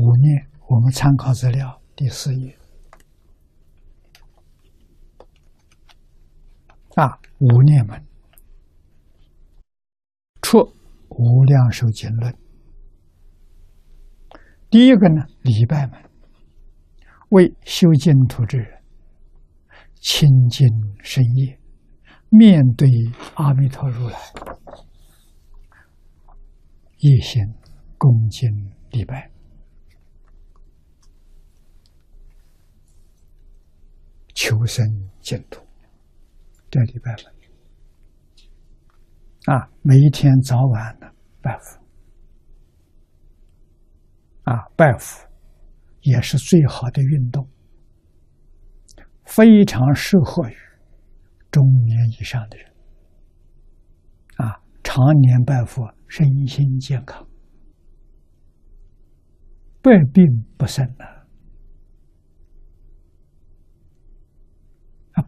五念，我们参考资料第四页。啊，五念门，出《无量寿经论》。第一个呢，礼拜门，为修净土之人，清净深业，面对阿弥陀如来，一心恭敬礼拜，求生净土。这礼拜了啊！每一天早晚的拜佛啊，拜佛也是最好的运动，非常适合于中年以上的人啊，常年拜佛，身心健康，百病不生了。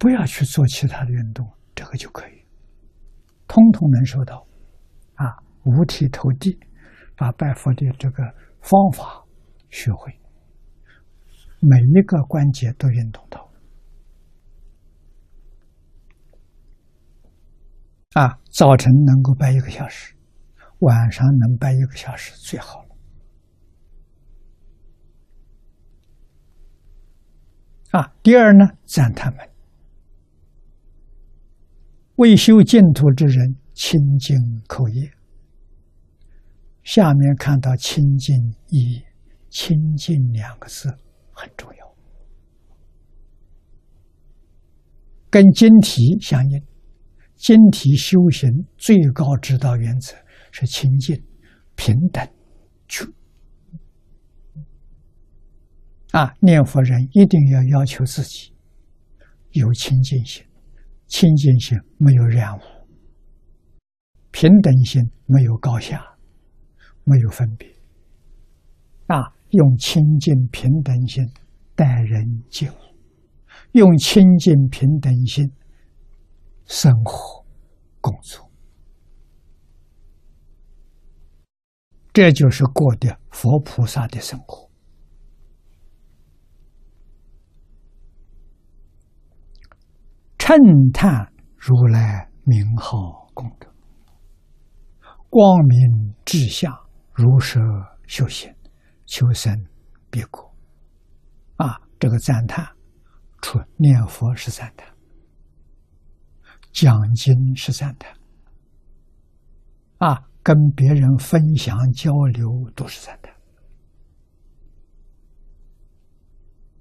不要去做其他的运动，这个就可以，通通能收到，啊，五体投地，把拜佛的这个方法学会，每一个关节都运动到，啊，早晨能够拜一个小时，晚上能拜一个小时最好了，啊，第二呢，赞叹门。未修净土之人，清净口业。下面看到“清净”义，“清净”两个字很重要，跟经题相应。经题修行最高指导原则是清净、平等、去。啊，念佛人一定要要求自己有清净心。清净心没有染污，平等心没有高下，没有分别。啊，用清净平等心待人接物，用清净平等心生活工作，这就是过的佛菩萨的生活。称叹如来名号功德，光明志向，如舍修行，求生别国。啊，这个赞叹，除念佛是赞叹，讲经是赞叹，啊，跟别人分享交流都是赞叹。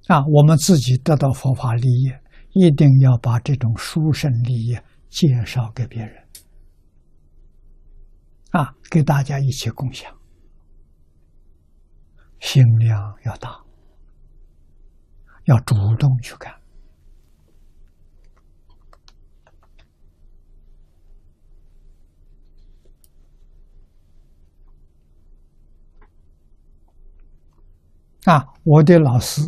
啊，我们自己得到佛法利益。一定要把这种殊胜利益介绍给别人，啊，给大家一起共享，心量要大，要主动去干。啊，我的老师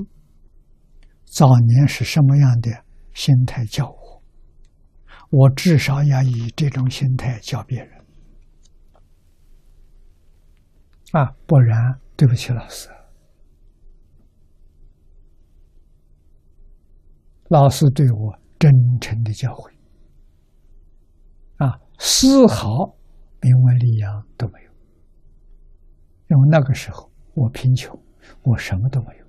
早年是什么样的？心态教我，我至少要以这种心态教别人啊，不然对不起老师。老师对我真诚的教诲啊，丝毫名闻利养都没有，因为那个时候我贫穷，我什么都没有。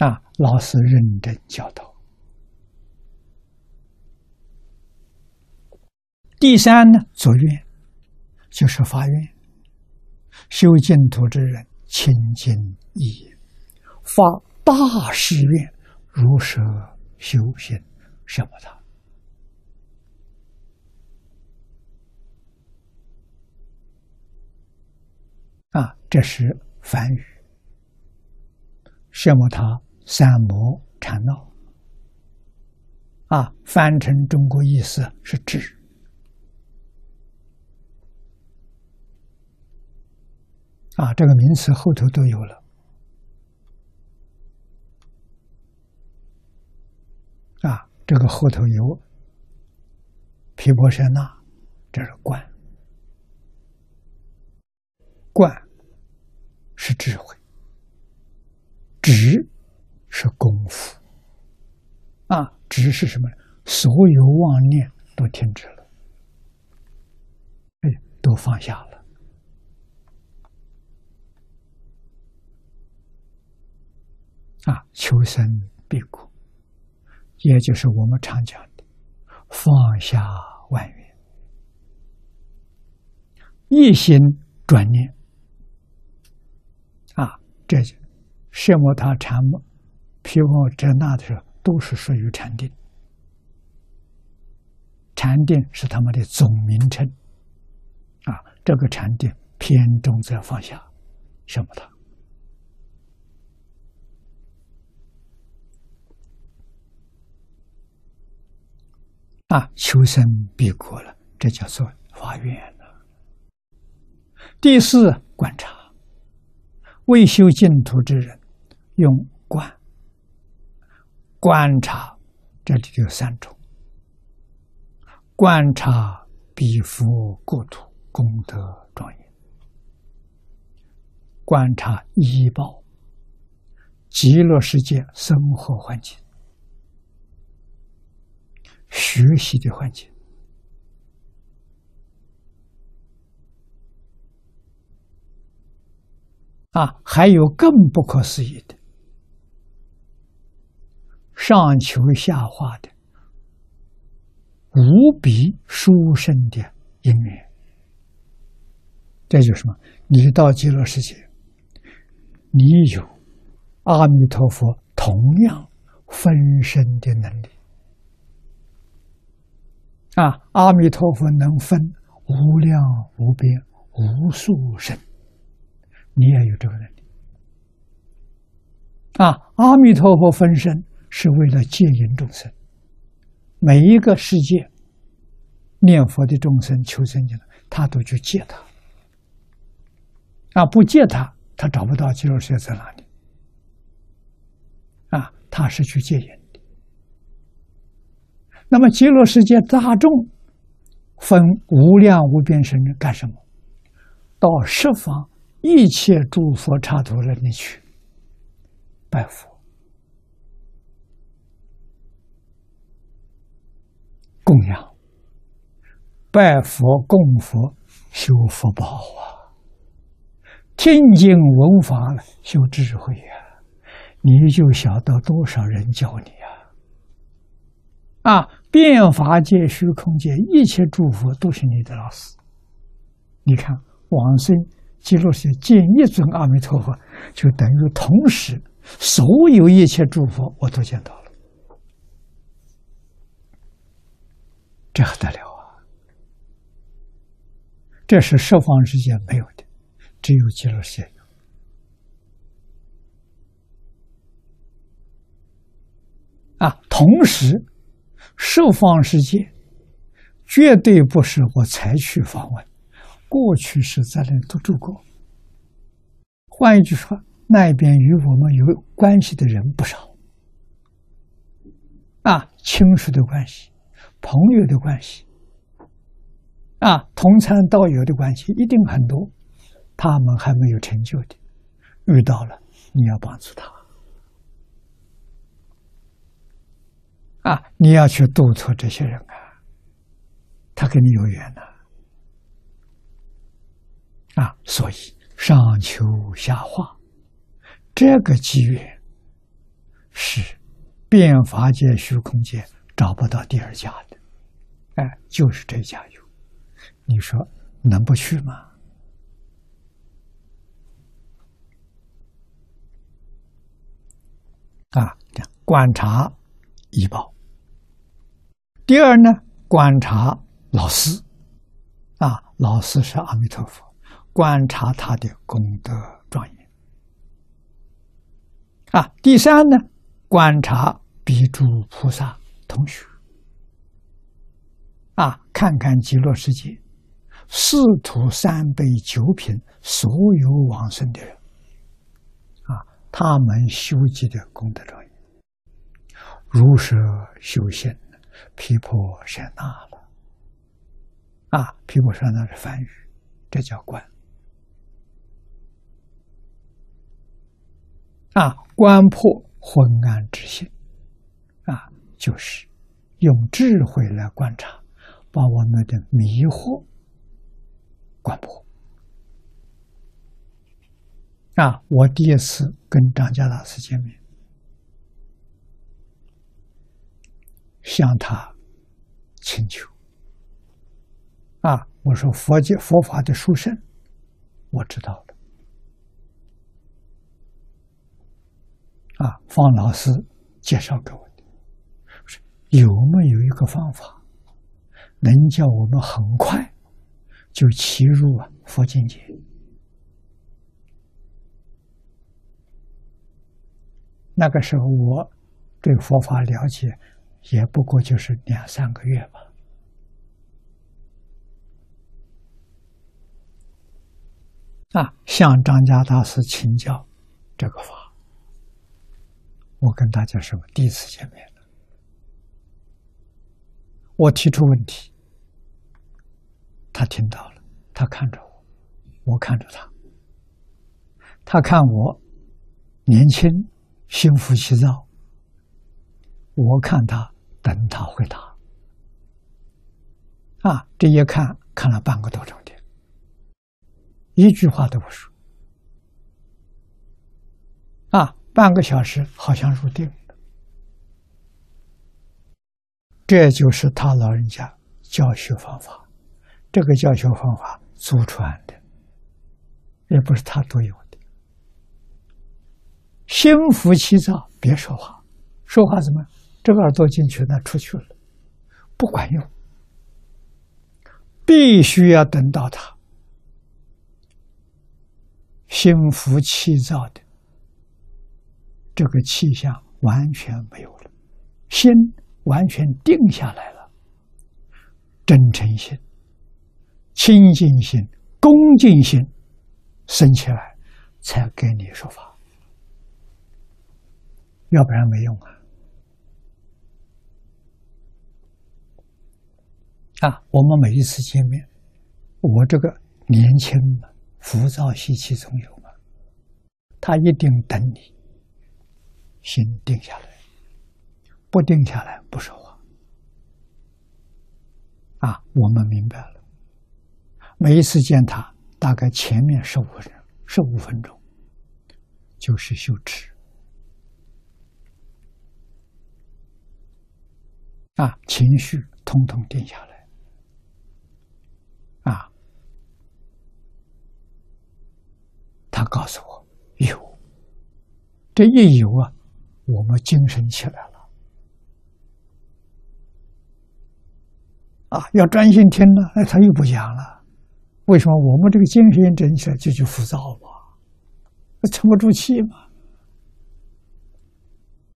啊，老师认真教导。第三呢，作愿就是发愿，修净土之人清净意，发大誓愿，如舍修行什么的。啊，这是梵语，什么他。三摩禅闹，啊，翻成中国意思是智，啊，这个名词后头都有了，啊，这个后头有毗婆舍那，这是观。观是智慧，直是功夫。啊，只是什么？所有妄念都停止了，哎，都放下了。啊，求生必苦，也就是我们常讲的放下万缘，一心转念。啊，这就摄摩他禅目、毗婆遮那的时候，都是属于禅定。禅定是他们的总名称。啊，这个禅定偏重在放下，什么他。啊，求生必果了，这叫做发愿了。第四，观察。未修净土之人，用观观察，这里有三种：观察彼佛国土功德庄严，观察医报极乐世界生活环境。学习的环境啊，还有更不可思议的，上求下化的无比殊胜的因缘。这就是什么？你到极乐世界，你有阿弥陀佛同样分身的能力。啊！阿弥陀佛能分无量无边无数身，你也有这个能力。啊！阿弥陀佛分身是为了戒引众生，每一个世界念佛的众生求生净他都去戒他。啊！不戒他，他找不到极乐世界在哪里。啊！他是去戒引。那么极乐世界大众分无量无边身干什么？到十方一切诸佛刹土那里去拜佛、供养、拜佛、供佛、修福报啊！听经闻法了，修智慧呀！你就晓得多少人教你呀？啊！变法界、虚空界，一切诸佛都是你的老师。你看，往生极乐世界见一尊阿弥陀佛，就等于同时所有一切诸佛我都见到了，这还得了啊！这是十方世界没有的，只有极乐世界有。啊，同时。十方世界绝对不是我才去访问，过去是在那都住过。换一句说，那边与我们有关系的人不少，啊，亲属的关系、朋友的关系，啊，同参道友的关系一定很多。他们还没有成就的，遇到了，你要帮助他。啊！你要去督促这些人啊，他跟你有缘呐，啊！所以上求下化，这个机缘是变法界、虚空界找不到第二家的，哎，就是这家有。你说能不去吗？啊，观察。医报。第二呢，观察老师，啊，老师是阿弥陀佛，观察他的功德庄严。啊，第三呢，观察比诸菩萨同学，啊，看看极乐世界四土三杯九品所有往生的人，啊，他们修集的功德庄严。如是修行，毗婆舍那了。啊，皮部上那是梵语，这叫观。啊，观破昏暗之心，啊，就是用智慧来观察，把我们的迷惑观破。啊，我第一次跟张家大师见面，向他请求。啊，我说佛教佛法的殊胜，我知道了。啊，方老师介绍给我，有没有一个方法，能叫我们很快就骑入啊佛境界？那个时候我对佛法了解也不过就是两三个月吧。啊，向张家大师请教这个法。我跟大家说，第一次见面我提出问题，他听到了，他看着我，我看着他，他看我年轻。心浮气躁，我看他等他回答。啊，这一看看了半个多钟点，一句话都不说。啊，半个小时好像入定了。这就是他老人家教学方法，这个教学方法祖传的，也不是他独有的。心浮气躁，别说话，说话怎么？这个耳朵进去，那出去了，不管用。必须要等到他心浮气躁的这个气象完全没有了，心完全定下来了，真诚心、清净心、恭敬心升起来，才给你说法。要不然没用啊！啊，我们每一次见面，我这个年轻嘛，浮躁习气总有嘛，他一定等你心定下来，不定下来不说话。啊，我们明白了。每一次见他，大概前面十五分钟，十五分钟就是修持。啊，情绪通通定下来，啊，他告诉我有，这一有啊，我们精神起来了，啊，要专心听呢，哎，他又不讲了，为什么？我们这个精神整起来就就浮躁嘛，沉不住气嘛，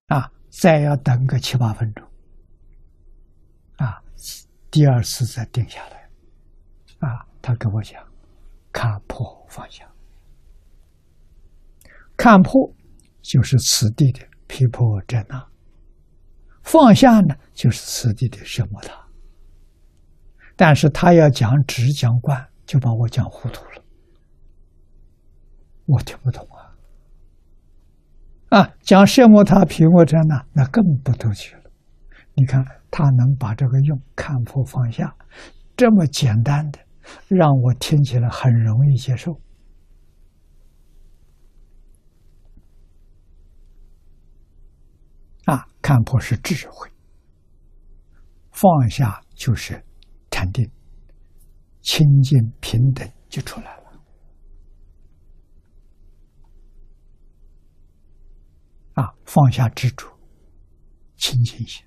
啊，再要等个七八分钟。啊第二次再定下来，啊，他跟我讲，看破放下，看破就是此地的皮破真那，放下呢就是此地的什么他。但是他要讲直讲观，就把我讲糊涂了，我听不懂啊，啊，讲什么他皮破遮那，那更不透去了，你看。他能把这个用看破放下这么简单的，让我听起来很容易接受。啊，看破是智慧，放下就是禅定，清净平等就出来了。啊，放下执着，清净心。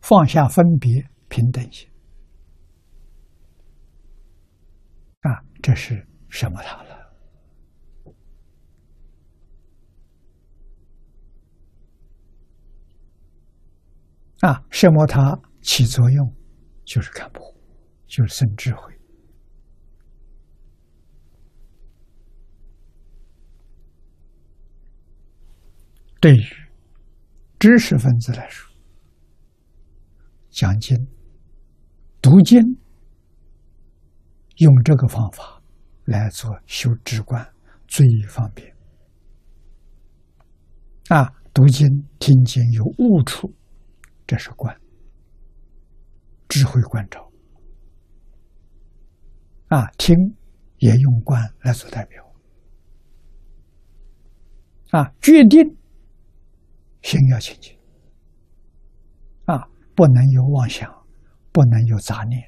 放下分别，平等心啊，这是什么塔了？啊，什么它起作用，就是看破，就是生智慧。对于知识分子来说，讲经、读经用这个方法来做修止观，最方便。啊，读经听经有悟处，这是观，智慧观照。啊，听也用观来做代表。啊，决定心要清净。啊，不能有妄想，不能有杂念。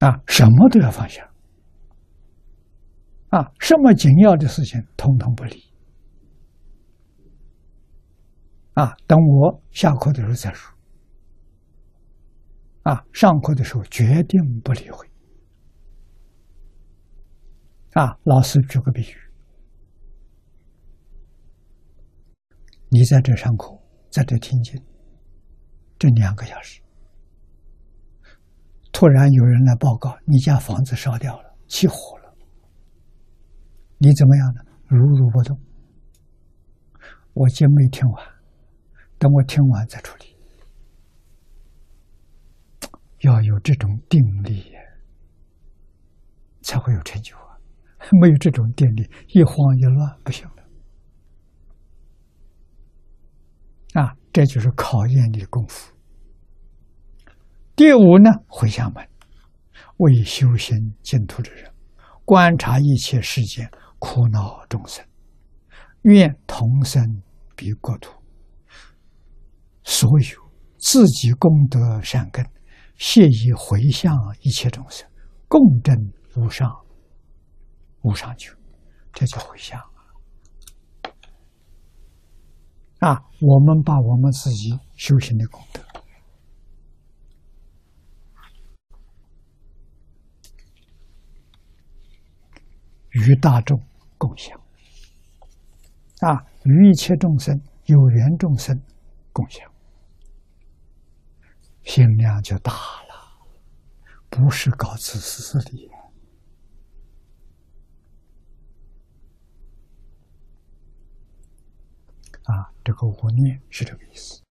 啊，什么都要放下。啊，什么紧要的事情，统统不理。啊，等我下课的时候再说。啊，上课的时候决定不理会。啊，老师举个比喻，你在这上课，在这听经，这两个小时，突然有人来报告，你家房子烧掉了，起火了，你怎么样呢？如如不动。我经没听完，等我听完再处理。要有这种定力，才会有成就啊。没有这种定力，一慌一乱不行了。啊，这就是考验你的功夫。第五呢，回向门，为修仙净土之人，观察一切世间苦恼众生，愿同生彼国土。所有自己功德善根，谢意回向一切众生，共振无上。无上求，这叫回向啊！我们把我们自己修行的功德与大众共享啊，与一切众生、有缘众生共享，心量就大了，不是搞自私的。啊，这个无念是这个意思。